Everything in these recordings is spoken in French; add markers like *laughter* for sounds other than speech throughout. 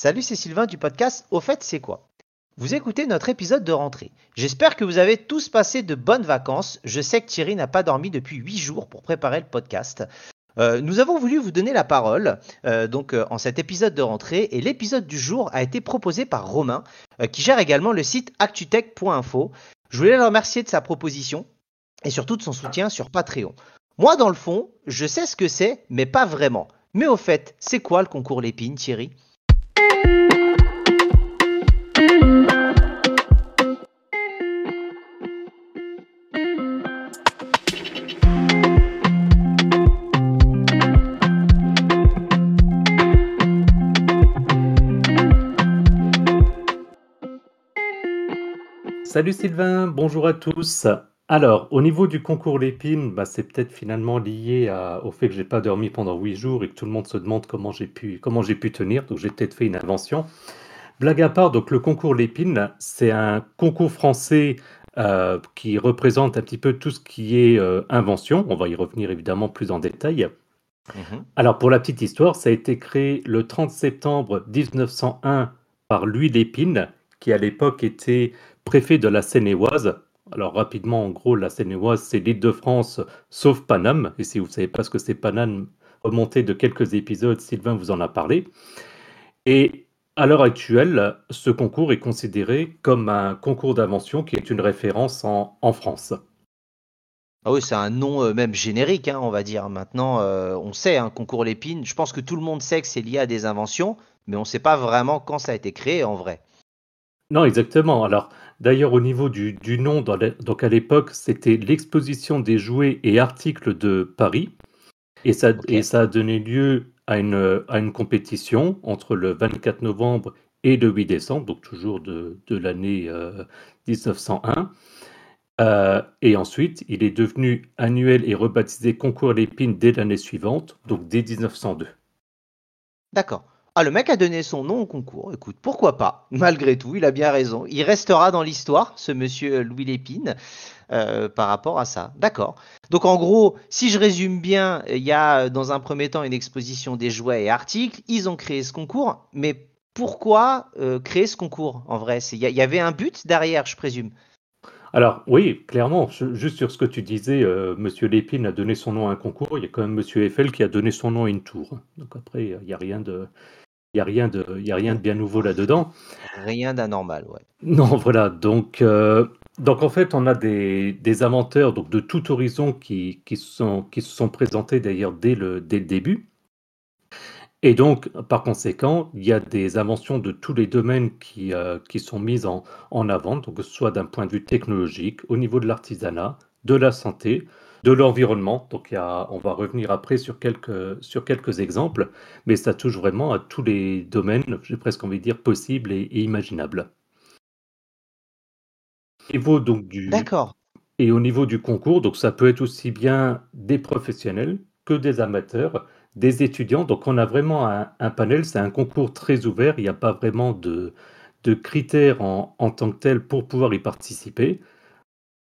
Salut, c'est Sylvain du podcast Au fait, c'est quoi? Vous écoutez notre épisode de rentrée. J'espère que vous avez tous passé de bonnes vacances. Je sais que Thierry n'a pas dormi depuis 8 jours pour préparer le podcast. Euh, nous avons voulu vous donner la parole euh, donc euh, en cet épisode de rentrée et l'épisode du jour a été proposé par Romain qui gère également le site actutech.info. Je voulais le remercier de sa proposition et surtout de son soutien sur Patreon. Moi dans le fond, je sais ce que c'est mais pas vraiment. Mais au fait, c'est quoi le concours Lépine Thierry? Salut Sylvain, bonjour à tous. Alors, au niveau du concours Lépine, bah, c'est peut-être finalement lié au fait que j'ai pas dormi pendant huit jours et que tout le monde se demande comment j'ai pu, comment j'ai pu tenir. Donc, j'ai peut-être fait une invention. Blague à part, donc le concours Lépine, c'est un concours français euh, qui représente un petit peu tout ce qui est euh, invention. On va y revenir évidemment plus en détail. Mhm. Alors, pour la petite histoire, ça a été créé le 30 septembre 1901 par Louis Lépine, qui à l'époque était préfet de la Seine-et-Oise, alors rapidement, en gros, la Seine-et-Oise, c'est l'île de France, sauf Paname. Et si vous ne savez pas ce que c'est Paname, remontez de quelques épisodes, Sylvain vous en a parlé. Et à l'heure actuelle, ce concours est considéré comme un concours d'invention qui est une référence en, France. Ah oui, c'est un nom euh, même générique, hein, on va dire. Maintenant, euh, on sait, un hein, concours Lépine, je pense que tout le monde sait que c'est lié à des inventions, mais on ne sait pas vraiment quand ça a été créé en vrai. Non, exactement. Alors, d'ailleurs, au niveau du, nom, donc à l'époque, c'était l'exposition des jouets et articles de Paris. Et ça, et ça a donné lieu à une, à une compétition entre le 24 novembre et le 8 décembre, donc toujours de, de l'année 1901. Euh, euh, et ensuite, il est devenu annuel et rebaptisé Concours Lépine dès l'année suivante, donc dès 1902. D'accord. Ah, le mec a donné son nom au concours. Écoute, pourquoi pas *laughs* Malgré tout, il a bien raison. Il restera dans l'histoire, ce monsieur Louis Lépine, euh, par rapport à ça. D'accord. Donc en gros, si je résume bien, il y a dans un premier temps une exposition des jouets et articles. Ils ont créé ce concours, mais pourquoi euh, créer ce concours en vrai? Il y, avait un but derrière, je présume. Alors oui, clairement, juste sur ce que tu disais, euh, Monsieur Lépine a donné son nom à un concours, il y a quand même Monsieur Eiffel qui a donné son nom à une tour. Donc après, il n'y a rien de, il n'y a, rien de, a rien de bien nouveau là-dedans. Rien d'anormal, ouais. Non, voilà. Donc, euh, donc en fait, on a des, des, inventeurs donc, de tout horizon qui, qui, sont, qui se sont présentés d'ailleurs dès le, dès le début. Et donc, par conséquent, il y a des inventions de tous les domaines qui, euh, qui sont mises en, en avant, donc que ce soit d'un point de vue technologique, au niveau de l'artisanat, de la santé, de l'environnement. Donc, on va revenir après sur quelques, sur quelques exemples, mais ça touche vraiment à tous les domaines, j'ai presque envie de dire, possibles et, imaginables. donc du, D'accord. Et au niveau du concours, donc ça peut être aussi bien des professionnels que des amateurs, des étudiants. Donc on a vraiment un, panel, c'est un concours très ouvert, il n'y a pas vraiment de, de critères en, en, tant que tel pour pouvoir y participer.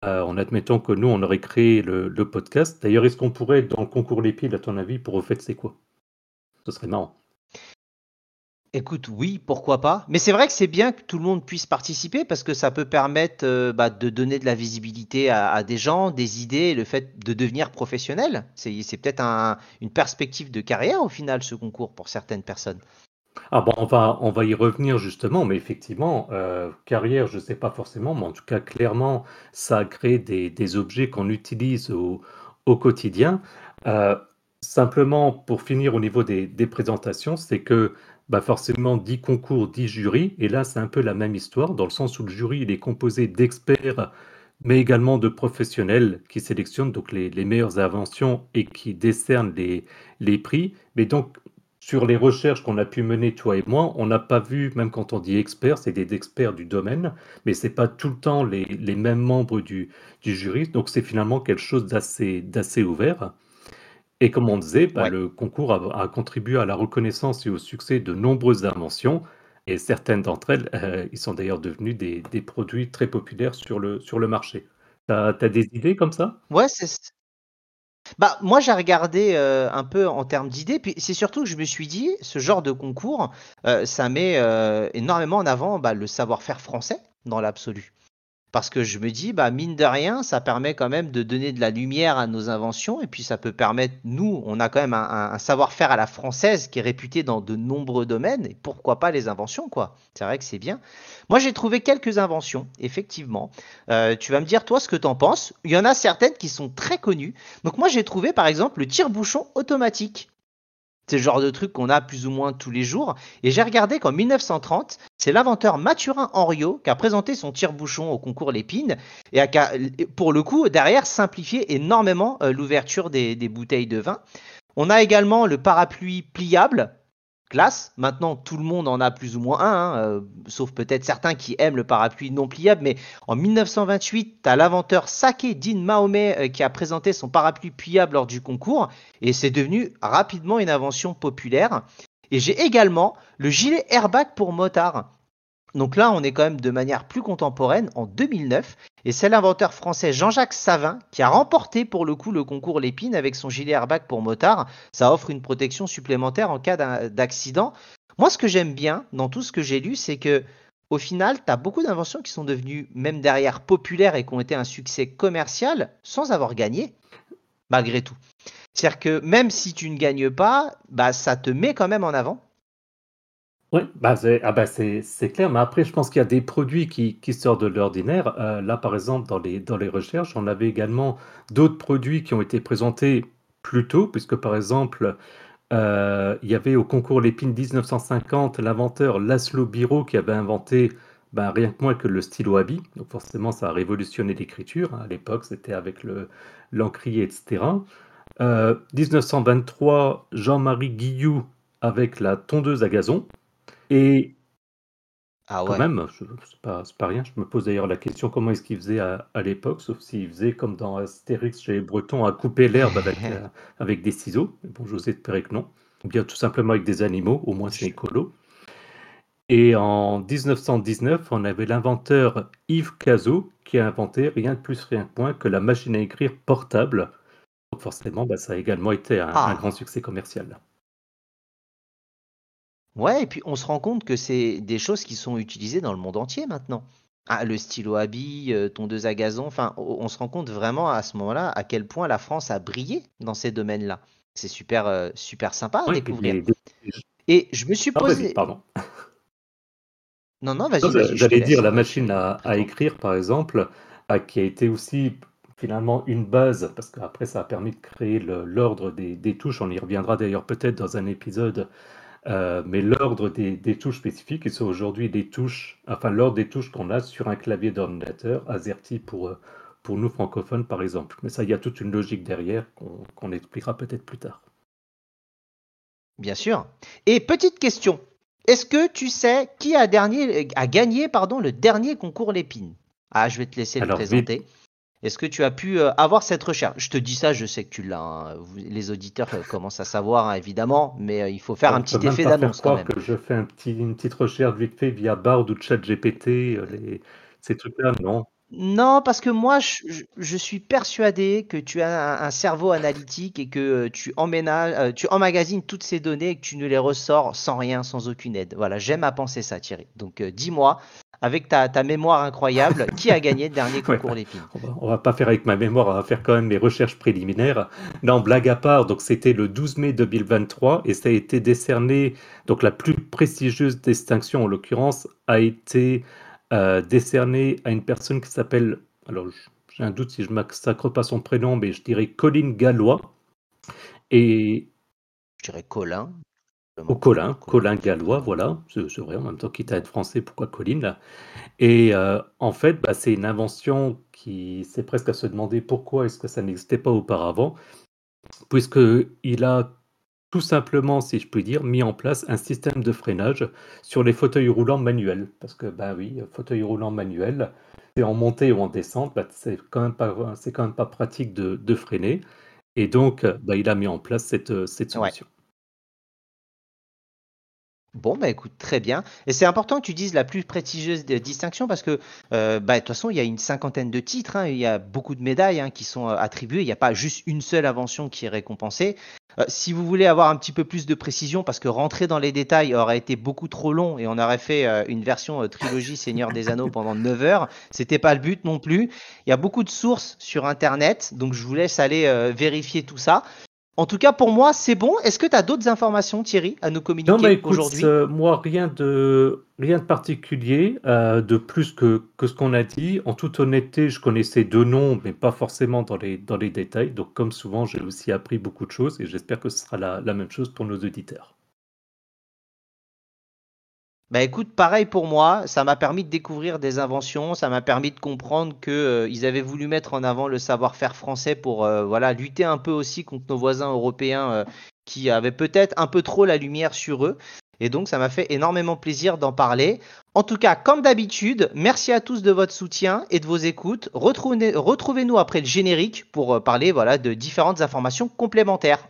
Euh, en admettant que nous, on aurait créé le, podcast. D'ailleurs, est-ce qu'on pourrait, dans le concours Les Piles, à ton avis, pour au fait, c'est quoi? Ce serait marrant. Écoute, oui, pourquoi pas. Mais c'est vrai que c'est bien que tout le monde puisse participer parce que ça peut permettre euh, bah, de donner de la visibilité à, des gens, des idées, le fait de devenir professionnel. C'est peut-être une perspective de carrière au final, ce concours, pour certaines personnes. Ah bon, on va, on va y revenir justement, mais effectivement, euh, carrière, je ne sais pas forcément, mais en tout cas, clairement, ça a créé des, objets qu'on utilise au, quotidien. Euh, simplement, pour finir au niveau des, présentations, c'est que bah forcément, 10 concours, 10 jurys, et là, c'est un peu la même histoire, dans le sens où le jury, il est composé d'experts, mais également de professionnels qui sélectionnent donc les, meilleures inventions et qui décernent les, les prix. Mais donc, sur les recherches qu'on a pu mener, toi et moi, on n'a pas vu, même quand on dit experts, c'est des experts du domaine, mais ce n'est pas tout le temps les, mêmes membres du, jury. Donc c'est finalement quelque chose d'assez ouvert. Et comme on disait, bah, le concours a, contribué à la reconnaissance et au succès de nombreuses inventions. Et certaines d'entre elles, euh, ils sont d'ailleurs devenus des, produits très populaires sur le, sur le marché. Tu as, des idées comme ça? Ouais, c'est Bah, moi, j'ai regardé euh, un peu en termes d'idées, puis c'est surtout que je me suis dit, ce genre de concours, euh, ça met euh, énormément en avant bah, le savoir-faire français dans l'absolu. Parce que je me dis, bah, mine de rien, ça permet quand même de donner de la lumière à nos inventions, et puis ça peut permettre, nous, on a quand même un, savoir-faire à la française qui est réputé dans de nombreux domaines, et pourquoi pas les inventions, quoi. C'est vrai que c'est bien. Moi, j'ai trouvé quelques inventions, effectivement. Euh, tu vas me dire, toi, ce que tu en penses. Il y en a certaines qui sont très connues. Donc, moi, j'ai trouvé, par exemple, le tire-bouchon automatique. C'est le genre de truc qu'on a plus ou moins tous les jours. Et j'ai regardé qu'en 1930, c'est l'inventeur Mathurin Henriot qui a présenté son tire-bouchon au concours Lépine et a, pour le coup, derrière, simplifié énormément euh, l'ouverture des, des bouteilles de vin. On a également le parapluie pliable Maintenant, tout le monde en a plus ou moins un, hein, euh, sauf peut-être certains qui aiment le parapluie non pliable. Mais en 1928, tu as l'inventeur Sake Din Mahomet euh, qui a présenté son parapluie pliable lors du concours et c'est devenu rapidement une invention populaire. Et j'ai également le gilet airbag pour motard. Donc là, on est quand même de manière plus contemporaine, en 2009, et c'est l'inventeur français Jean-Jacques Savin qui a remporté pour le coup le concours Lépine avec son gilet airbag pour motard. Ça offre une protection supplémentaire en cas d'accident. Moi, ce que j'aime bien dans tout ce que j'ai lu, c'est que au final, tu as beaucoup d'inventions qui sont devenues, même derrière, populaires et qui ont été un succès commercial sans avoir gagné, malgré tout. C'est-à-dire que même si tu ne gagnes pas, bah, ça te met quand même en avant oui, bah c'est ah bah c'est clair, mais après, je pense qu'il y a des produits qui, sortent de l'ordinaire. Euh, là, par exemple, dans les, dans les recherches, on avait également d'autres produits qui ont été présentés plus tôt, puisque par exemple, euh, il y avait au concours Lépine 1950 l'inventeur Laszlo Biro qui avait inventé ben, rien que moins que le stylo à billes. Donc forcément, ça a révolutionné l'écriture. À l'époque, c'était avec le l'encrier, etc. Euh, 1923, Jean-Marie Guillou avec la tondeuse à gazon. Et ah quand même, c'est pas, pas rien. Je me pose d'ailleurs la question comment est-ce qu'il faisait à, l'époque, sauf s'il faisait comme dans Astérix chez les Bretons à couper l'herbe avec, *laughs* euh, avec des ciseaux. Bon, j'ose espérer que non. Ou bien tout simplement avec des animaux, au moins c'est écolo. Et en 1919, on avait l'inventeur Yves Cazot qui a inventé rien de plus, rien de moins que la machine à écrire portable. Donc forcément, bah, ça a également été un, un Ah, grand succès commercial. Ouais, et puis on se rend compte que c'est des choses qui sont utilisées dans le monde entier maintenant. Ah, le stylo à billes, euh, tondeuse à gazon, enfin, on se rend compte vraiment à ce moment-là à quel point la France a brillé dans ces domaines-là. C'est super, euh, super sympa à découvrir. des- Et je me suis Ah, posé. pardon. *laughs* Non, non, vas-y, J'allais dire la machine à, à écrire, par exemple, qui a été aussi finalement une base, parce qu'après ça a permis de créer l'ordre des, des touches. On y reviendra d'ailleurs peut-être dans un épisode, euh, mais l'ordre des, des touches spécifiques, sont aujourd'hui des touches, enfin l'ordre des touches qu'on a sur un clavier d'ordinateur, AZERTY pour, euh, pour nous francophones par exemple. Mais ça, il y a toute une logique derrière qu'on expliquera peut-être plus tard. Bien sûr. Et petite question. Est-ce que tu sais qui a, dernier, a gagné pardon, le dernier concours Lépine? Ah, je vais te laisser le vite, présenter. Est-ce que tu as pu euh, avoir cette recherche? Je te dis ça, je sais que tu l'as. hein. Les auditeurs euh, commencent à savoir, hein, évidemment, mais euh, il faut faire un on petit même effet d'annonce quand même. que je fais un petit, une petite recherche vite fait via Bard ou ChatGPT, les, ces trucs-là, non. Non, parce que moi, je, je- je suis persuadé que tu as un, un cerveau analytique et que euh, tu emménages, euh, tu emmagasines toutes ces données et que tu nous les ressors sans rien, sans aucune aide. Voilà, j'aime à penser ça, Thierry. Donc, euh, dis-moi, avec ta, ta mémoire incroyable, qui a gagné le dernier *laughs* Ouais, concours Lépine? on va, on va pas faire avec ma mémoire, on va faire quand même mes recherches préliminaires. Non, blague à part, donc c'était le 12 mai 2023 et ça a été décerné, donc la plus prestigieuse distinction en l'occurrence a été euh, décernée à une personne qui s'appelle, alors j'ai un doute si je massacre pas son prénom, mais je dirais Colline Gallois. Et Je dirais Colin, ou simplement. Colin, Colin, Colin Gallois, voilà, c'est vrai, en même temps quitte à être français, pourquoi Colline là? Et euh, en fait, bah, c'est une invention qui, c'est presque à se demander pourquoi est-ce que ça n'existait pas auparavant, puisqu'il a tout simplement, si je puis dire, mis en place un système de freinage sur les fauteuils roulants manuels. Parce que, bah oui, fauteuil roulant manuel, c'est en montée ou en descente, bah, c'est quand même pas, c'est quand même pas pratique de, de freiner. Et donc, bah, il a mis en place cette, cette Ouais. solution. Bon, bah écoute, très bien. Et c'est important que tu dises la plus prestigieuse des distinctions parce que, euh, bah, de toute façon, il y a une cinquantaine de titres, hein, il y a beaucoup de médailles hein, qui sont euh, attribuées, il n'y a pas juste une seule invention qui est récompensée. Euh, si vous voulez avoir un petit peu plus de précision, parce que rentrer dans les détails aurait été beaucoup trop long et on aurait fait euh, une version euh, trilogie Seigneur des Anneaux *laughs* pendant 9 heures, c'était pas le but non plus. Il y a beaucoup de sources sur Internet, donc je vous laisse aller vérifier tout ça. En tout cas, pour moi, c'est bon. Est-ce que tu as d'autres informations, Thierry, à nous Non, bah communiquer écoute, aujourd'hui? euh, moi, rien de, rien de particulier, euh, de plus que, que ce qu'on a dit. En toute honnêteté, je connaissais deux noms, mais pas forcément dans les, dans les détails. Donc, comme souvent, j'ai aussi appris beaucoup de choses et j'espère que ce sera la, la même chose pour nos auditeurs. Bah écoute, pareil pour moi, ça m'a permis de découvrir des inventions, ça m'a permis de comprendre que euh, ils avaient voulu mettre en avant le savoir-faire français pour euh, voilà lutter un peu aussi contre nos voisins européens euh, qui avaient peut-être un peu trop la lumière sur eux. Et donc ça m'a fait énormément plaisir d'en parler. En tout cas, comme d'habitude, merci à tous de votre soutien et de vos écoutes. Retrouvez- Retrouvez-nous après le générique pour parler voilà de différentes informations complémentaires.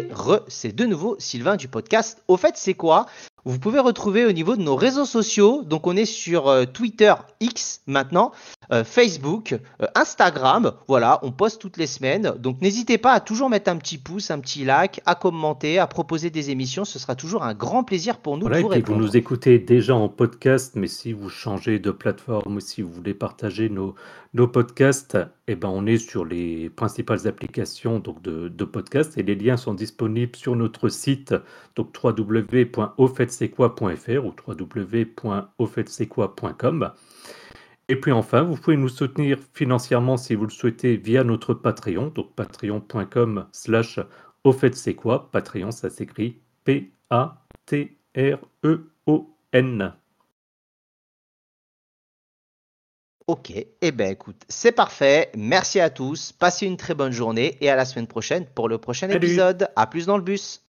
Et re, c'est de nouveau Sylvain du podcast. Au fait, c'est quoi? Vous pouvez retrouver au niveau de nos réseaux sociaux. Donc, on est sur euh, Twitter X maintenant, euh, Facebook, euh, Instagram. Voilà, on poste toutes les semaines. Donc, n'hésitez pas à toujours mettre un petit pouce, un petit like, à commenter, à proposer des émissions. Ce sera toujours un grand plaisir pour nous Voilà, de et vous puis vous nous écoutez déjà en podcast, mais si vous changez de plateforme ou si vous voulez partager nos, nos podcasts, eh ben on est sur les principales applications donc de, de podcasts et les liens sont disponibles sur notre site donc www.aufaites-c'est-quoi.fr ou www.aufaites-c'est-quoi.com. Et puis enfin, vous pouvez nous soutenir financièrement si vous le souhaitez via notre Patreon, donc patreon.com slash au fait c'est quoi Patreon, ça s'écrit P-A-T-R-E-O-N. Ok, eh ben écoute, c'est parfait. Merci à tous. Passez une très bonne journée et à la semaine prochaine pour le prochain Salut épisode. À plus dans le bus.